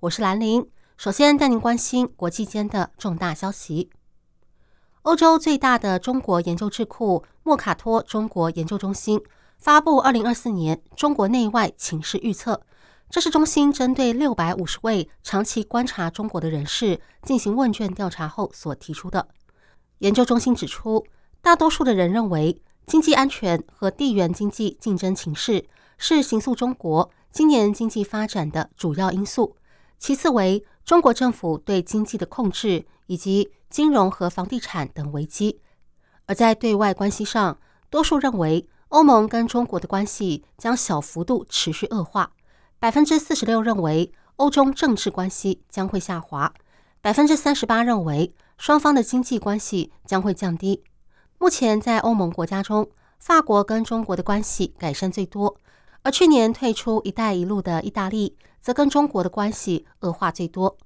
我是兰玲。首先带您关心国际间的重大消息。欧洲最大的中国研究智库莫卡托中国研究中心发布二零二四年中国内外情势预测。这是中心针对六百五十位长期观察中国的人士进行问卷调查后所提出的。研究中心指出，大多数的人认为，经济安全和地缘经济竞争情势是形塑中国今年经济发展的主要因素。其次为中国政府对经济的控制以及金融和房地产等危机。而在对外关系上，多数认为欧盟跟中国的关系将小幅度持续恶化。百分之四十六认为欧中政治关系将会下滑，百分之三十八认为双方的经济关系将会降低。目前在欧盟国家中，法国跟中国的关系改善最多，而去年退出“一带一路”的意大利则跟中国的关系恶化最多。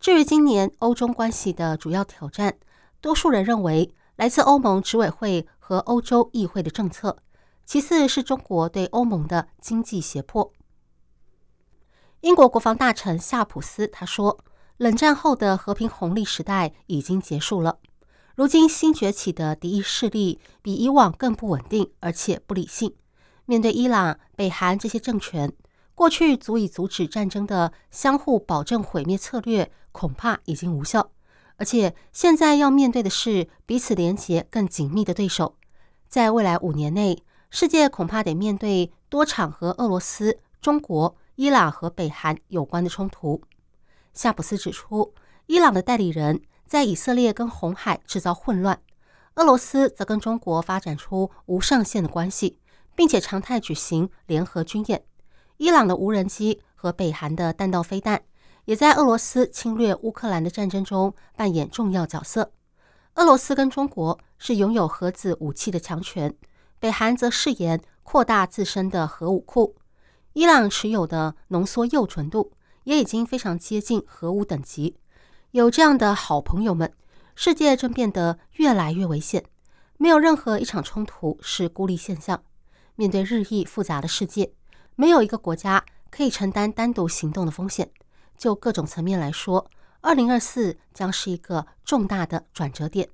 至于今年欧中关系的主要挑战，多数人认为来自欧盟执委会和欧洲议会的政策，其次是中国对欧盟的经济胁迫。英国国防大臣夏普斯他说：“冷战后的和平红利时代已经结束了，如今新崛起的敌意势力比以往更不稳定，而且不理性。面对伊朗、北韩这些政权，过去足以阻止战争的相互保证毁灭策略恐怕已经无效，而且现在要面对的是彼此连结更紧密的对手。在未来五年内，世界恐怕得面对多场和俄罗斯、中国。”伊朗和北韩有关的冲突，夏普斯指出，伊朗的代理人在以色列跟红海制造混乱，俄罗斯则跟中国发展出无上限的关系，并且常态举行联合军演。伊朗的无人机和北韩的弹道飞弹也在俄罗斯侵略乌克兰的战争中扮演重要角色。俄罗斯跟中国是拥有核子武器的强权，北韩则誓言扩大自身的核武库。伊朗持有的浓缩铀纯度也已经非常接近核武等级。有这样的好朋友们，世界正变得越来越危险。没有任何一场冲突是孤立现象。面对日益复杂的世界，没有一个国家可以承担单独行动的风险。就各种层面来说，二零二四将是一个重大的转折点。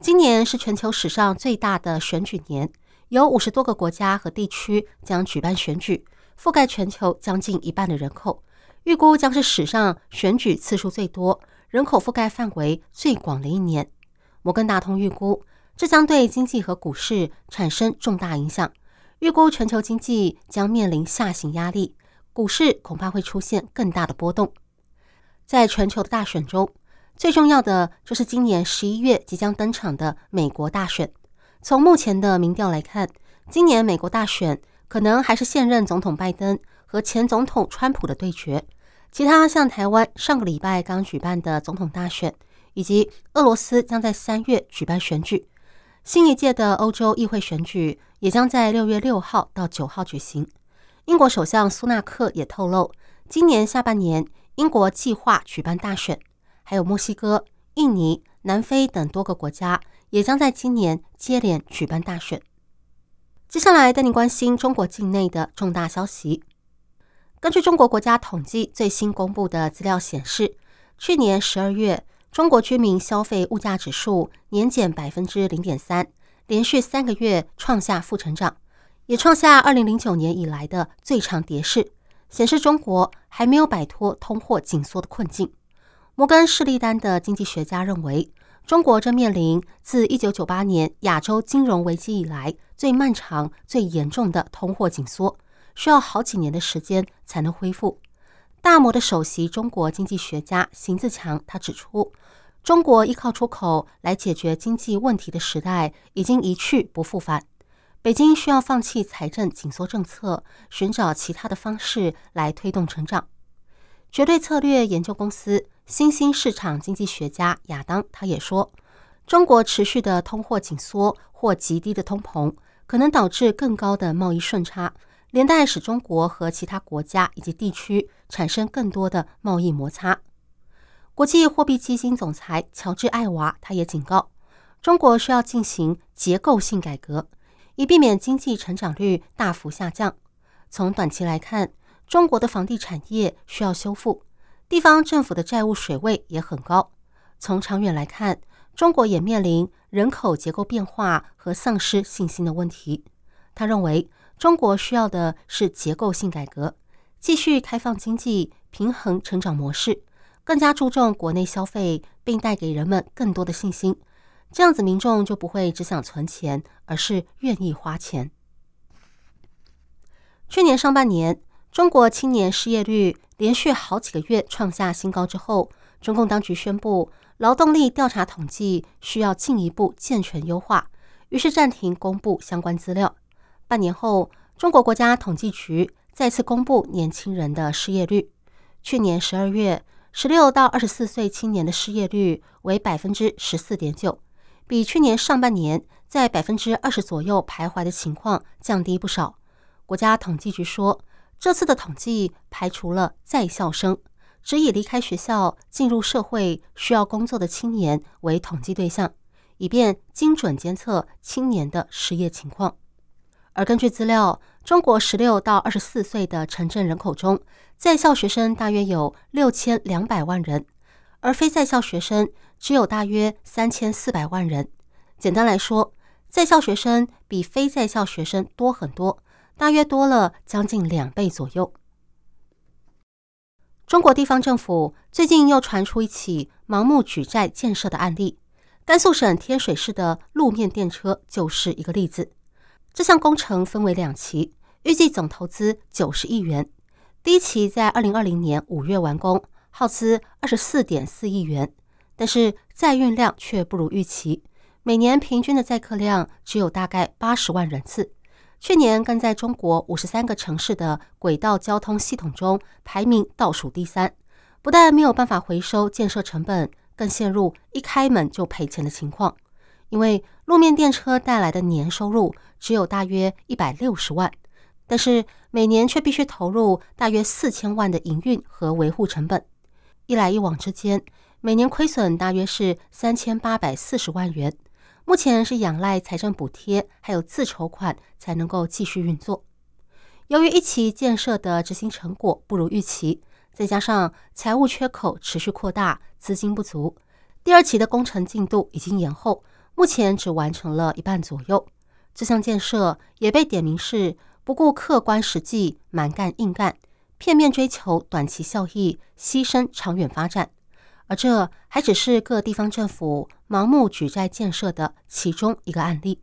今年是全球史上最大的选举年。有五十多个国家和地区将举办选举，覆盖全球将近一半的人口，预估将是史上选举次数最多、人口覆盖范围最广的一年。摩根大通预估，这将对经济和股市产生重大影响，预估全球经济将面临下行压力，股市恐怕会出现更大的波动。在全球的大选中，最重要的就是今年十一月即将登场的美国大选。从目前的民调来看，今年美国大选可能还是现任总统拜登和前总统川普的对决。其他像台湾上个礼拜刚举办的总统大选，以及俄罗斯将在三月举办选举，新一届的欧洲议会选举也将在六月六号到九号举行。英国首相苏纳克也透露，今年下半年英国计划举办大选，还有墨西哥、印尼、南非等多个国家。也将在今年接连举办大选。接下来带你关心中国境内的重大消息。根据中国国家统计最新公布的资料显示，去年十二月，中国居民消费物价指数年减百分之零点三，连续三个月创下负成长，也创下二零零九年以来的最长跌势，显示中国还没有摆脱通货紧缩的困境。摩根士利丹的经济学家认为。中国正面临自一九九八年亚洲金融危机以来最漫长、最严重的通货紧缩，需要好几年的时间才能恢复。大摩的首席中国经济学家邢自强他指出，中国依靠出口来解决经济问题的时代已经一去不复返，北京需要放弃财政紧缩政策，寻找其他的方式来推动成长。绝对策略研究公司新兴市场经济学家亚当他也说，中国持续的通货紧缩或极低的通膨，可能导致更高的贸易顺差，连带使中国和其他国家以及地区产生更多的贸易摩擦。国际货币基金总裁乔治艾娃他也警告，中国需要进行结构性改革，以避免经济成长率大幅下降。从短期来看，中国的房地产业需要修复，地方政府的债务水位也很高。从长远来看，中国也面临人口结构变化和丧失信心的问题。他认为，中国需要的是结构性改革，继续开放经济，平衡成长模式，更加注重国内消费，并带给人们更多的信心。这样子，民众就不会只想存钱，而是愿意花钱。去年上半年。中国青年失业率连续好几个月创下新高之后，中共当局宣布劳动力调查统计需要进一步健全优化，于是暂停公布相关资料。半年后，中国国家统计局再次公布年轻人的失业率。去年十二月，十六到二十四岁青年的失业率为百分之十四点九，比去年上半年在百分之二十左右徘徊的情况降低不少。国家统计局说。这次的统计排除了在校生，只以离开学校进入社会需要工作的青年为统计对象，以便精准监测青年的失业情况。而根据资料，中国十六到二十四岁的城镇人口中，在校学生大约有六千两百万人，而非在校学生只有大约三千四百万人。简单来说，在校学生比非在校学生多很多。大约多了将近两倍左右。中国地方政府最近又传出一起盲目举债建设的案例，甘肃省天水市的路面电车就是一个例子。这项工程分为两期，预计总投资九十亿元。第一期在二零二零年五月完工，耗资二十四点四亿元，但是载运量却不如预期，每年平均的载客量只有大概八十万人次。去年更在中国五十三个城市的轨道交通系统中排名倒数第三，不但没有办法回收建设成本，更陷入一开门就赔钱的情况。因为路面电车带来的年收入只有大约一百六十万，但是每年却必须投入大约四千万的营运和维护成本，一来一往之间，每年亏损大约是三千八百四十万元。目前是仰赖财政补贴，还有自筹款才能够继续运作。由于一期建设的执行成果不如预期，再加上财务缺口持续扩大，资金不足，第二期的工程进度已经延后，目前只完成了一半左右。这项建设也被点名是不顾客观实际、蛮干硬干、片面追求短期效益、牺牲长远发展。而这还只是各地方政府盲目举债建设的其中一个案例。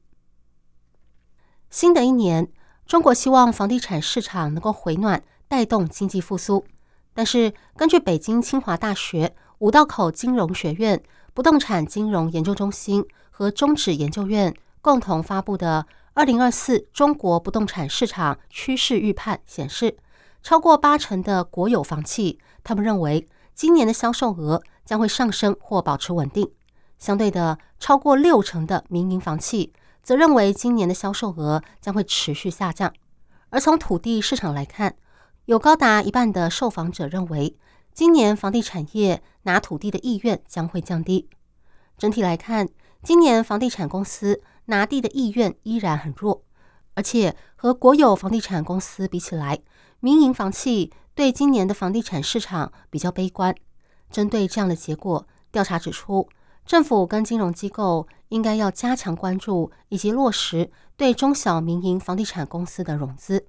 新的一年，中国希望房地产市场能够回暖，带动经济复苏。但是，根据北京清华大学五道口金融学院不动产金融研究中心和中指研究院共同发布的《二零二四中国不动产市场趋势预判》显示，超过八成的国有房企，他们认为今年的销售额。将会上升或保持稳定。相对的，超过六成的民营房企则认为今年的销售额将会持续下降。而从土地市场来看，有高达一半的受访者认为，今年房地产业拿土地的意愿将会降低。整体来看，今年房地产公司拿地的意愿依然很弱，而且和国有房地产公司比起来，民营房企对今年的房地产市场比较悲观。针对这样的结果，调查指出，政府跟金融机构应该要加强关注以及落实对中小民营房地产公司的融资。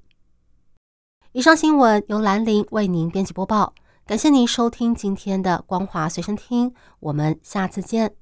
以上新闻由兰陵为您编辑播报，感谢您收听今天的光华随身听，我们下次见。